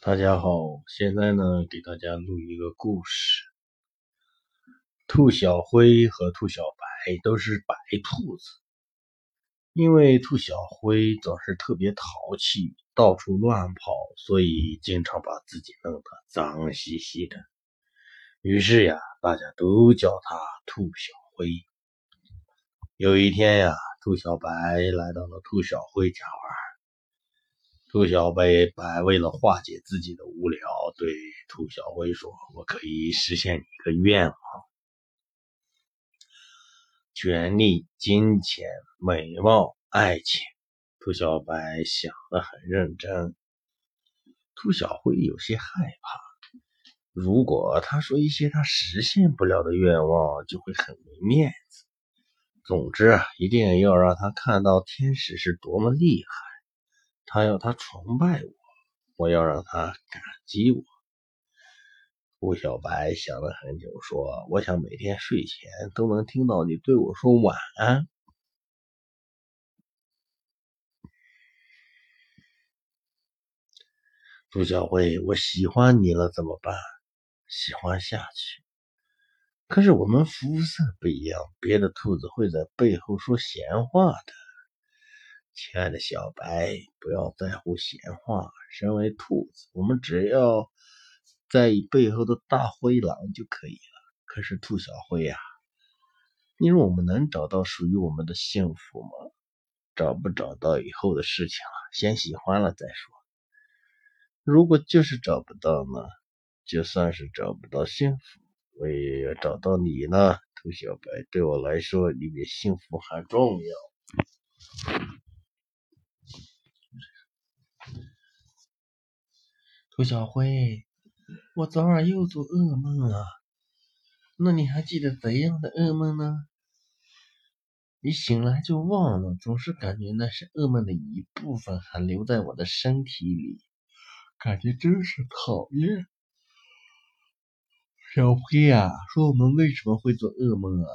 大家好，现在呢给大家录一个故事。兔小灰和兔小白都是白兔子，因为兔小灰总是特别淘气，到处乱跑，所以经常把自己弄得脏兮兮的。于是呀，大家都叫他兔小灰。有一天呀，兔小白来到了兔小灰家玩。兔小白白为了化解自己的无聊，对兔小灰说：“我可以实现你一个愿望，权力、金钱、美貌、爱情。”兔小白想得很认真。兔小灰有些害怕，如果他说一些他实现不了的愿望，就会很没面子。总之啊，一定要让他看到天使是多么厉害。他要他崇拜我，我要让他感激我。顾小白想了很久，说：“我想每天睡前都能听到你对我说晚安。”朱小灰，我喜欢你了，怎么办？喜欢下去。可是我们肤色不一样，别的兔子会在背后说闲话的。亲爱的小白，不要在乎闲话。身为兔子，我们只要在意背后的大灰狼就可以了。可是兔小灰呀，你说我们能找到属于我们的幸福吗？找不找到以后的事情了，先喜欢了再说。如果就是找不到呢？就算是找不到幸福，我也要找到你呢。兔小白，对我来说，你比幸福还重要。兔小辉，我昨晚又做噩梦了。那你还记得怎样的噩梦呢？一醒来就忘了，总是感觉那是噩梦的一部分，还留在我的身体里，感觉真是讨厌。小辉呀，说我们为什么会做噩梦啊？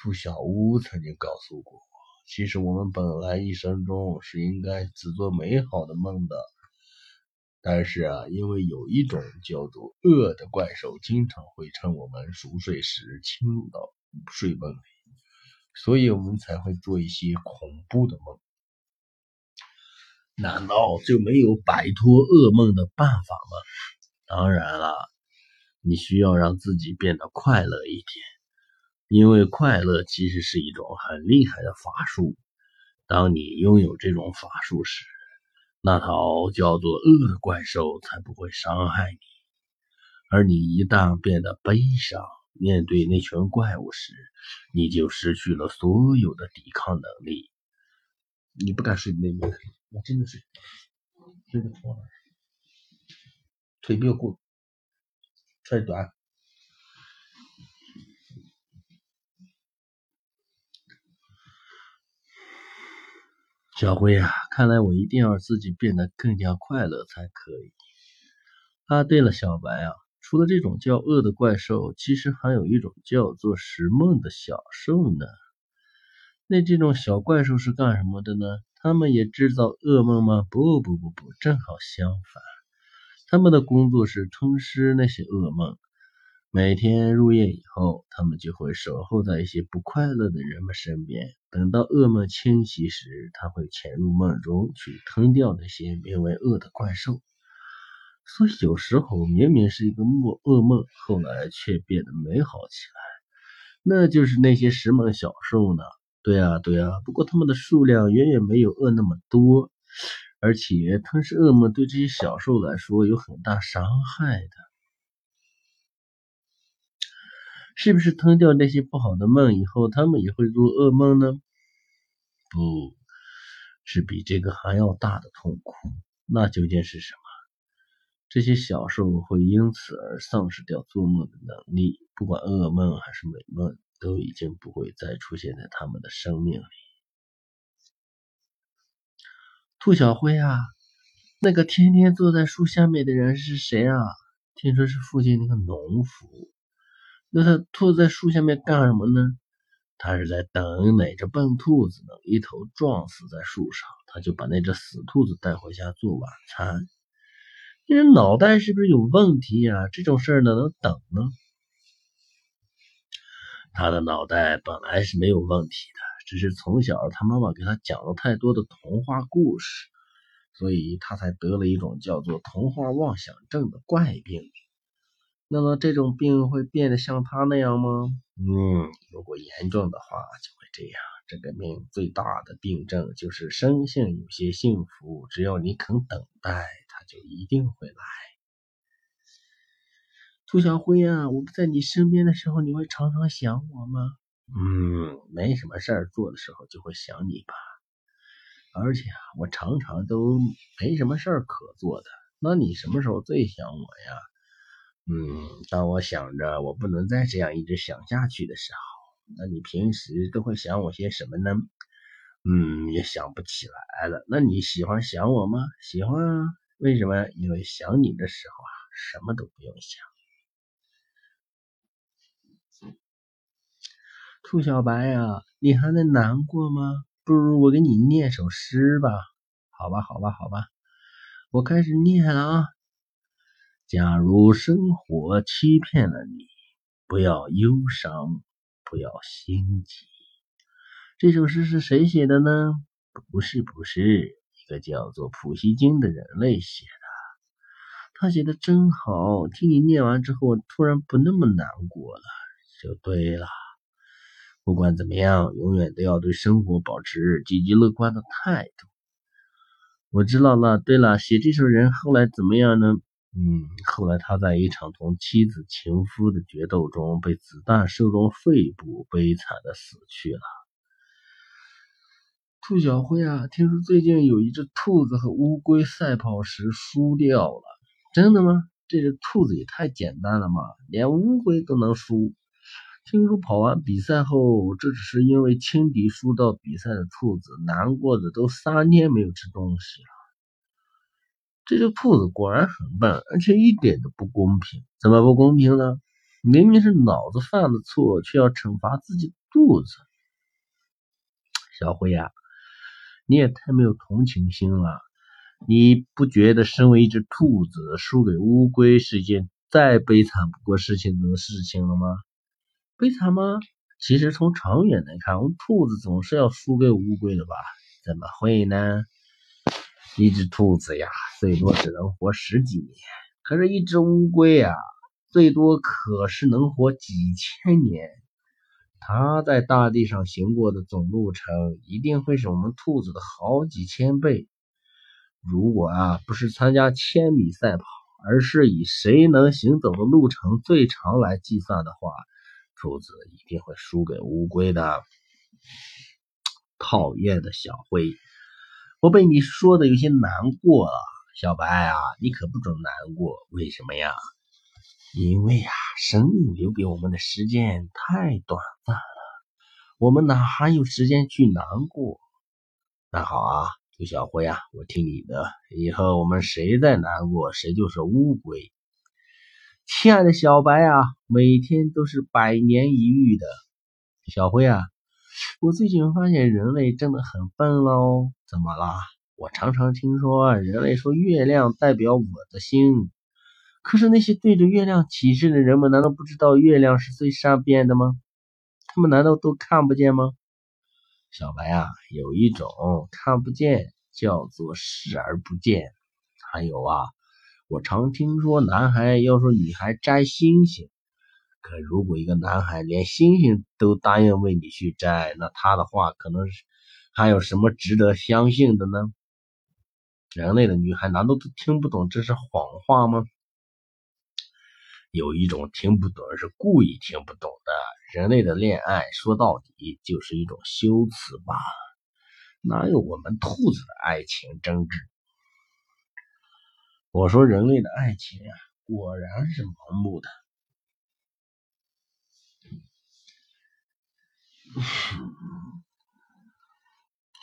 兔小屋曾经告诉过我，其实我们本来一生中是应该只做美好的梦的。但是啊，因为有一种叫做恶的怪兽，经常会趁我们熟睡时侵入到睡梦里，所以我们才会做一些恐怖的梦。难道就没有摆脱噩梦的办法吗？当然了，你需要让自己变得快乐一点，因为快乐其实是一种很厉害的法术。当你拥有这种法术时，那头叫做恶的怪兽才不会伤害你，而你一旦变得悲伤，面对那群怪物时，你就失去了所有的抵抗能力。你不敢睡那边，我真的睡，睡的床腿不要过太短。小灰啊，看来我一定要自己变得更加快乐才可以。啊，对了，小白啊，除了这种叫恶的怪兽，其实还有一种叫做食梦的小兽呢。那这种小怪兽是干什么的呢？他们也制造噩梦吗？不不不不，正好相反，他们的工作是吞噬那些噩梦。每天入夜以后，他们就会守候在一些不快乐的人们身边。等到噩梦侵袭时，他会潜入梦中去吞掉那些名为恶的怪兽。所以有时候明明是一个梦噩梦，后来却变得美好起来。那就是那些食梦小兽呢？对啊，对啊。不过它们的数量远远没有恶那么多，而且吞噬噩梦对这些小兽来说有很大伤害的。是不是吞掉那些不好的梦以后，他们也会做噩梦呢？不是比这个还要大的痛苦。那究竟是什么？这些小兽会因此而丧失掉做梦的能力，不管噩梦还是美梦，都已经不会再出现在他们的生命里。兔小灰啊，那个天天坐在树下面的人是谁啊？听说是附近那个农夫。那他兔子在树下面干什么呢？他是在等哪只笨兔子能一头撞死在树上。他就把那只死兔子带回家做晚餐。你这脑袋是不是有问题呀？这种事儿哪能等呢？他的脑袋本来是没有问题的，只是从小他妈妈给他讲了太多的童话故事，所以他才得了一种叫做童话妄想症的怪病。那么这种病会变得像他那样吗？嗯，如果严重的话就会这样。这个病最大的病症就是生性有些幸福，只要你肯等待，他就一定会来。兔小辉啊，我不在你身边的时候，你会常常想我吗？嗯，没什么事儿做的时候就会想你吧。而且啊，我常常都没什么事儿可做的。那你什么时候最想我呀？嗯，当我想着我不能再这样一直想下去的时候。那你平时都会想我些什么呢？嗯，也想不起来了。那你喜欢想我吗？喜欢啊。为什么？因为想你的时候啊，什么都不用想。兔小白呀，你还在难过吗？不如我给你念首诗吧。好吧，好吧，好吧，我开始念了啊。假如生活欺骗了你，不要忧伤，不要心急。这首诗是谁写的呢？不是，不是，一个叫做普希金的人类写的。他写的真好，听你念完之后，突然不那么难过了，就对了。不管怎么样，永远都要对生活保持积极乐观的态度。我知道了。对了，写这首人后来怎么样呢？嗯，后来他在一场同妻子情夫的决斗中，被子弹射中肺部，悲惨的死去了。兔小辉啊，听说最近有一只兔子和乌龟赛跑时输掉了，真的吗？这只兔子也太简单了嘛，连乌龟都能输。听说跑完比赛后，这只是因为轻敌输到比赛的兔子难过的都三天没有吃东西了。这只兔子果然很笨，而且一点都不公平。怎么不公平呢？明明是脑子犯的错，却要惩罚自己肚子。小辉呀，你也太没有同情心了！你不觉得身为一只兔子输给乌龟是一件再悲惨不过事情的事情了吗？悲惨吗？其实从长远来看，兔子总是要输给乌龟的吧？怎么会呢？一只兔子呀，最多只能活十几年，可是，一只乌龟呀，最多可是能活几千年。它在大地上行过的总路程，一定会是我们兔子的好几千倍。如果啊，不是参加千米赛跑，而是以谁能行走的路程最长来计算的话，兔子一定会输给乌龟的。讨厌的小灰，我被你说的有些难过了。小白啊，你可不准难过。为什么呀？因为呀，生命留给我们的时间太短暂了，我们哪还有时间去难过？那好啊，兔小灰啊，我听你的。以后我们谁再难过，谁就是乌龟。亲爱的小白啊，每天都是百年一遇的。小灰啊，我最近发现人类真的很笨喽。怎么了？我常常听说人类说月亮代表我的心，可是那些对着月亮起誓的人们，难道不知道月亮是最善变的吗？他们难道都看不见吗？小白啊，有一种看不见叫做视而不见，还有啊。我常听说男孩要说女孩摘星星，可如果一个男孩连星星都答应为你去摘，那他的话可能是还有什么值得相信的呢？人类的女孩难道都听不懂这是谎话吗？有一种听不懂是故意听不懂的。人类的恋爱说到底就是一种修辞吧，哪有我们兔子的爱情真挚？我说人类的爱情啊，果然是盲目的。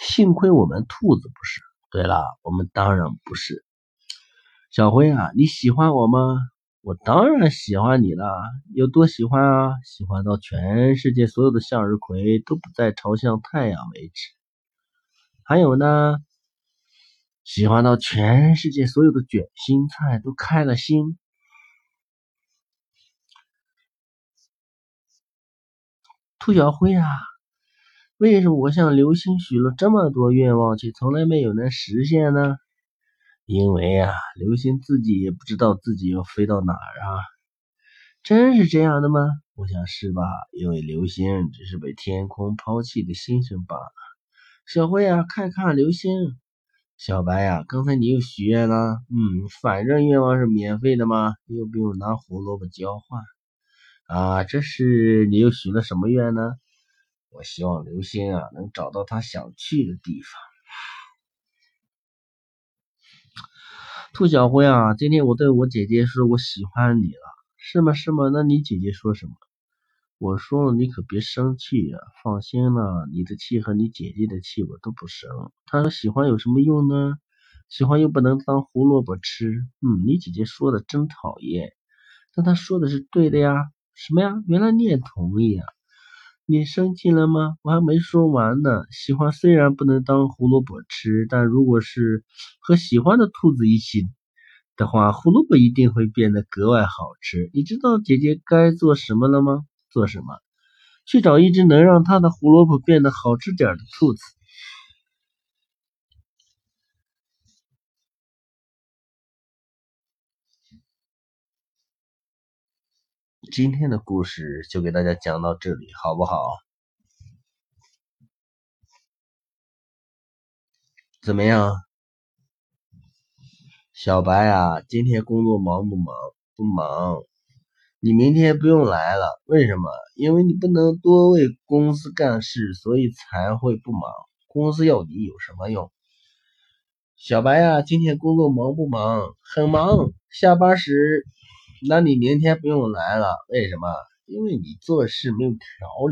幸亏我们兔子不是。对了，我们当然不是。小辉啊，你喜欢我吗？我当然喜欢你了，有多喜欢啊？喜欢到全世界所有的向日葵都不再朝向太阳为止。还有呢？喜欢到全世界所有的卷心菜都开了心。兔小辉啊，为什么我向流星许了这么多愿望，却从来没有能实现呢？因为啊，流星自己也不知道自己要飞到哪儿啊。真是这样的吗？我想是吧。因为流星只是被天空抛弃的星星罢了。小辉啊，看看流星。小白呀，刚才你又许愿了。嗯，反正愿望是免费的嘛，又不用拿胡萝卜交换。啊，这是你又许了什么愿呢？我希望流星啊能找到他想去的地方。兔小灰啊，今天我对我姐姐说我喜欢你了，是吗？是吗？那你姐姐说什么？我说了，你可别生气呀！放心了，你的气和你姐姐的气我都不生。她说喜欢有什么用呢？喜欢又不能当胡萝卜吃。嗯，你姐姐说的真讨厌，但她说的是对的呀。什么呀？原来你也同意啊？你生气了吗？我还没说完呢。喜欢虽然不能当胡萝卜吃，但如果是和喜欢的兔子一起的话，胡萝卜一定会变得格外好吃。你知道姐姐该做什么了吗？做什么？去找一只能让她的胡萝卜变得好吃点的兔子。今天的故事就给大家讲到这里，好不好？怎么样，小白啊？今天工作忙不忙？不忙。你明天不用来了，为什么？因为你不能多为公司干事，所以才会不忙。公司要你有什么用？小白呀，今天工作忙不忙？很忙。下班时，那你明天不用来了，为什么？因为你做事没有条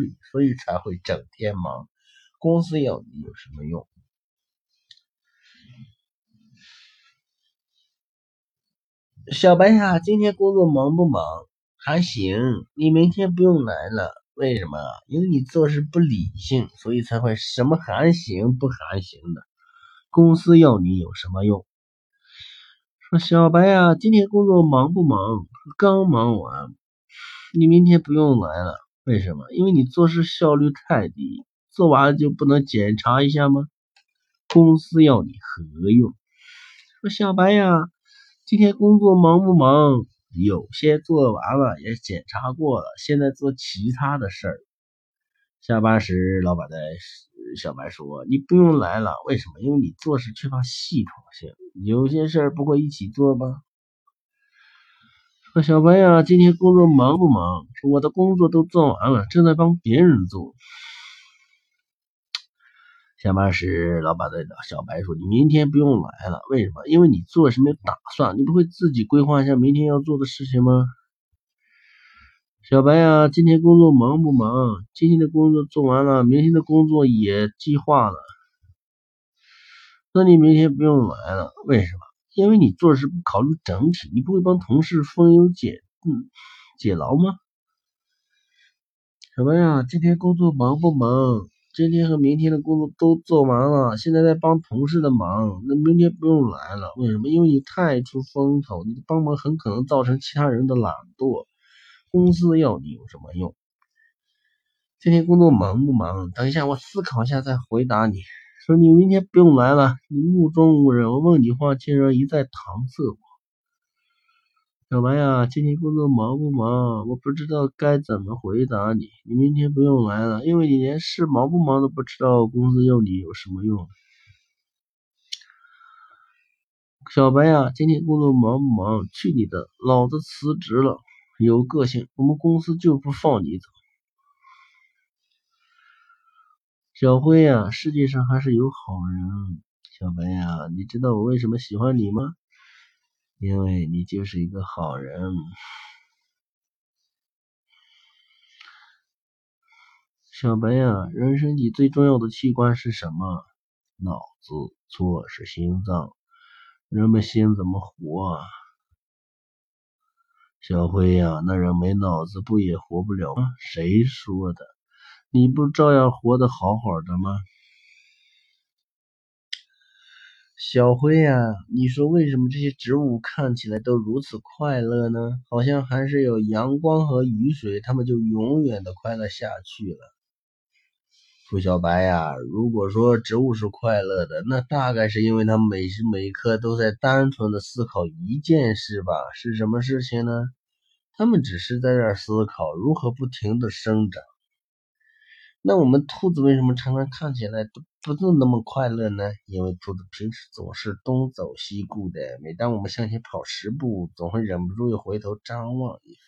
理，所以才会整天忙。公司要你有什么用？小白呀，今天工作忙不忙？还行，你明天不用来了。为什么？因为你做事不理性，所以才会什么还行不还行的。公司要你有什么用？小白呀，今天工作忙不忙？刚忙完，你明天不用来了。为什么？因为你做事效率太低，做完了就不能检查一下吗？公司要你何用？说小白呀，今天工作忙不忙？有些做完了，也检查过了，现在做其他的事儿。下班时，老板对小白说：“你不用来了，为什么？因为你做事缺乏系统性，有些事儿不会一起做吗？”说小白呀，今天工作忙不忙？说我的工作都做完了，正在帮别人做。下班时，老板对小白说：“你明天不用来了，为什么？因为你做事没有打算，你不会自己规划一下明天要做的事情吗？”小白呀，今天工作忙不忙？今天的工作做完了，明天的工作也计划了。那你明天不用来了，为什么？因为你做事不考虑整体，你不会帮同事分忧解嗯解劳吗？小白呀，今天工作忙不忙？今天和明天的工作都做完了，现在在帮同事的忙。那明天不用来了，为什么？因为你太出风头，你的帮忙很可能造成其他人的懒惰。公司要你有什么用？今天工作忙不忙？等一下，我思考一下再回答你。说你明天不用来了，你目中无人。我问你话，竟然一再搪塞我。小白呀，今天工作忙不忙？我不知道该怎么回答你。你明天不用来了，因为你连事忙不忙都不知道，公司要你有什么用？小白呀，今天工作忙不忙？去你的，老子辞职了。有个性，我们公司就不放你走。小辉呀，世界上还是有好人。小白呀，你知道我为什么喜欢你吗？因为你就是一个好人，小白呀。人身体最重要的器官是什么？脑子错，是心脏。人们心怎么活？小辉呀，那人没脑子不也活不了吗？谁说的？你不照样活得好好的吗？小辉呀，你说为什么这些植物看起来都如此快乐呢？好像还是有阳光和雨水，它们就永远的快乐下去了。兔小白呀，如果说植物是快乐的，那大概是因为它每时每刻都在单纯的思考一件事吧？是什么事情呢？他们只是在这思考如何不停的生长。那我们兔子为什么常常看起来都不是那么快乐呢？因为兔子平时总是东走西顾的，每当我们向前跑十步，总会忍不住又回头张望一番。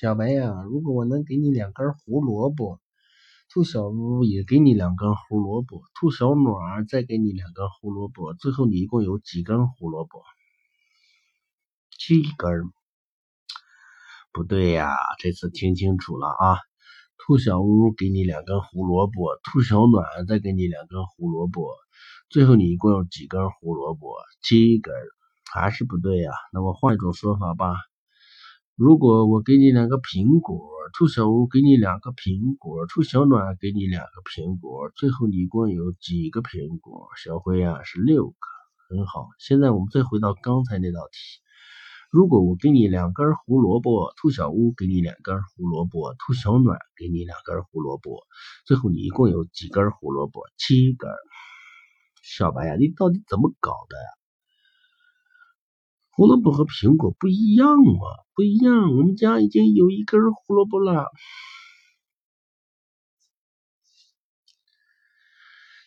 小白呀，如果我能给你两根胡萝卜，兔小乌也给你两根胡萝卜，兔小暖再给你两根胡萝卜，最后你一共有几根胡萝卜？七根。不对呀，这次听清楚了啊！兔小屋给你两根胡萝卜，兔小暖再给你两根胡萝卜，最后你一共有几根胡萝卜？七根，还是不对呀？那我换一种说法吧。如果我给你两个苹果，兔小屋给你两个苹果，兔小暖给你两个苹果，最后你一共有几个苹果？小辉呀，是六个。很好，现在我们再回到刚才那道题。如果我给你两根胡萝卜，兔小屋给你两根胡萝卜，兔小暖给你两根胡萝卜，最后你一共有几根胡萝卜？七根。小白呀，你到底怎么搞的呀？胡萝卜和苹果不一样嘛？不一样。我们家已经有一根胡萝卜了。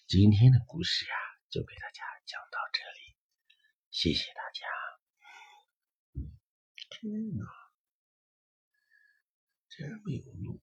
今天的故事呀，就给大家讲到这里，谢谢大家。天哪，真没有路。